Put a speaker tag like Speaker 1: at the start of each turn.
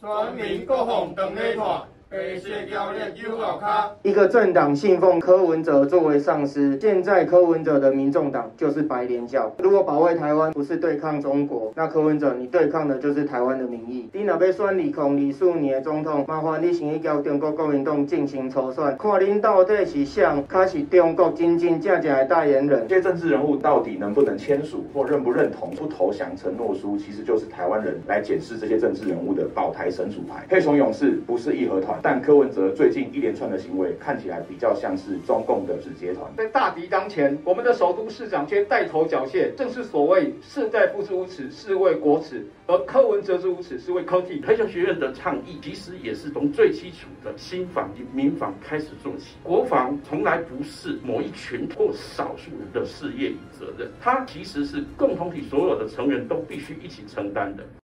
Speaker 1: 全民国防长咧看。
Speaker 2: 一个政党信奉柯文哲作为上司，现在柯文哲的民众党就是白莲教。如果保卫台湾不是对抗中国，那柯文哲你对抗的就是台湾的民意。你若要选李孔李素年总统，麻烦你先去交中国国民党进行筹算，看恁到底是想他是中国真真正正的代言人。
Speaker 3: 这些政治人物到底能不能签署或认不认同不投降承诺书，其实就是台湾人来检视这些政治人物的保台神主牌。黑熊勇士不是义和团。但柯文哲最近一连串的行为看起来比较像是中共的使节团。
Speaker 4: 在大敌当前，我们的首都市长却带头缴械，正是所谓士大夫之无耻，是为国耻；而柯文哲之无耻，是为科技。
Speaker 5: 黑熊学院的倡议其实也是从最基础的新防及民防开始做起。国防从来不是某一群或少数人的事业与责任，它其实是共同体所有的成员都必须一起承担的。